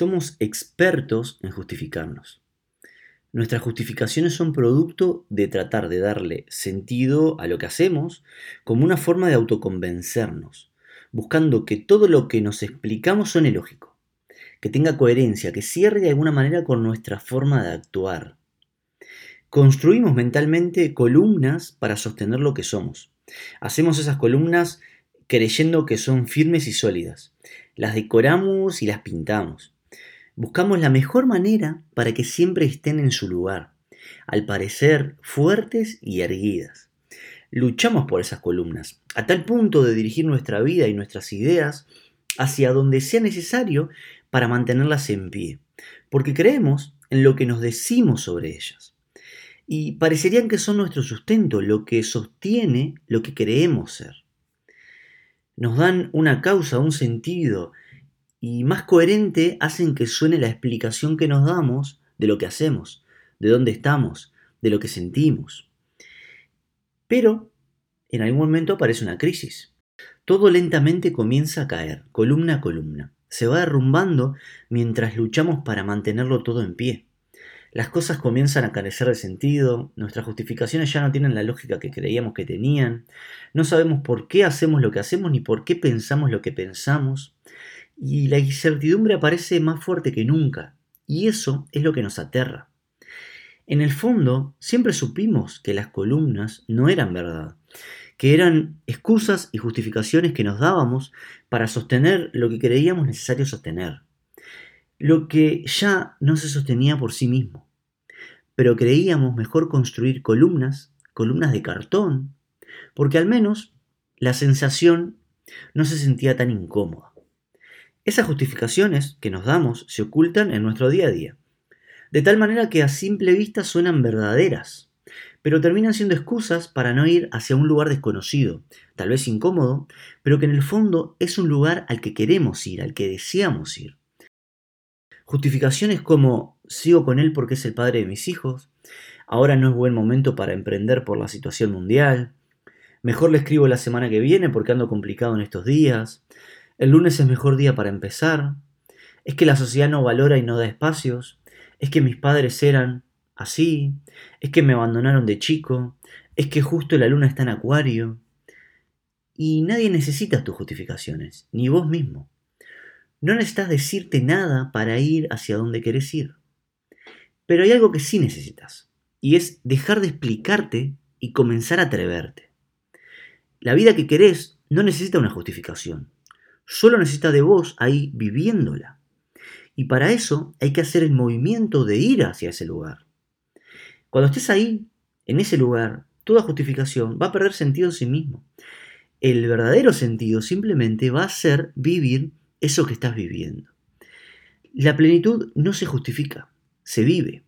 Somos expertos en justificarnos. Nuestras justificaciones son producto de tratar de darle sentido a lo que hacemos como una forma de autoconvencernos, buscando que todo lo que nos explicamos suene lógico, que tenga coherencia, que cierre de alguna manera con nuestra forma de actuar. Construimos mentalmente columnas para sostener lo que somos. Hacemos esas columnas creyendo que son firmes y sólidas. Las decoramos y las pintamos. Buscamos la mejor manera para que siempre estén en su lugar, al parecer fuertes y erguidas. Luchamos por esas columnas, a tal punto de dirigir nuestra vida y nuestras ideas hacia donde sea necesario para mantenerlas en pie, porque creemos en lo que nos decimos sobre ellas. Y parecerían que son nuestro sustento, lo que sostiene lo que creemos ser. Nos dan una causa, un sentido, y más coherente hacen que suene la explicación que nos damos de lo que hacemos, de dónde estamos, de lo que sentimos. Pero en algún momento aparece una crisis. Todo lentamente comienza a caer, columna a columna. Se va derrumbando mientras luchamos para mantenerlo todo en pie. Las cosas comienzan a carecer de sentido, nuestras justificaciones ya no tienen la lógica que creíamos que tenían, no sabemos por qué hacemos lo que hacemos ni por qué pensamos lo que pensamos y la incertidumbre aparece más fuerte que nunca, y eso es lo que nos aterra. En el fondo, siempre supimos que las columnas no eran verdad, que eran excusas y justificaciones que nos dábamos para sostener lo que creíamos necesario sostener, lo que ya no se sostenía por sí mismo. Pero creíamos mejor construir columnas, columnas de cartón, porque al menos la sensación no se sentía tan incómoda. Esas justificaciones que nos damos se ocultan en nuestro día a día, de tal manera que a simple vista suenan verdaderas, pero terminan siendo excusas para no ir hacia un lugar desconocido, tal vez incómodo, pero que en el fondo es un lugar al que queremos ir, al que deseamos ir. Justificaciones como sigo con él porque es el padre de mis hijos, ahora no es buen momento para emprender por la situación mundial, mejor le escribo la semana que viene porque ando complicado en estos días, el lunes es mejor día para empezar. Es que la sociedad no valora y no da espacios. Es que mis padres eran así. Es que me abandonaron de chico. Es que justo la luna está en acuario. Y nadie necesita tus justificaciones, ni vos mismo. No necesitas decirte nada para ir hacia donde querés ir. Pero hay algo que sí necesitas, y es dejar de explicarte y comenzar a atreverte. La vida que querés no necesita una justificación. Solo necesita de vos ahí viviéndola. Y para eso hay que hacer el movimiento de ir hacia ese lugar. Cuando estés ahí, en ese lugar, toda justificación va a perder sentido en sí mismo. El verdadero sentido simplemente va a ser vivir eso que estás viviendo. La plenitud no se justifica, se vive.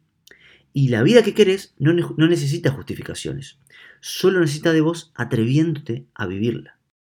Y la vida que querés no, no necesita justificaciones, solo necesita de vos atreviéndote a vivirla.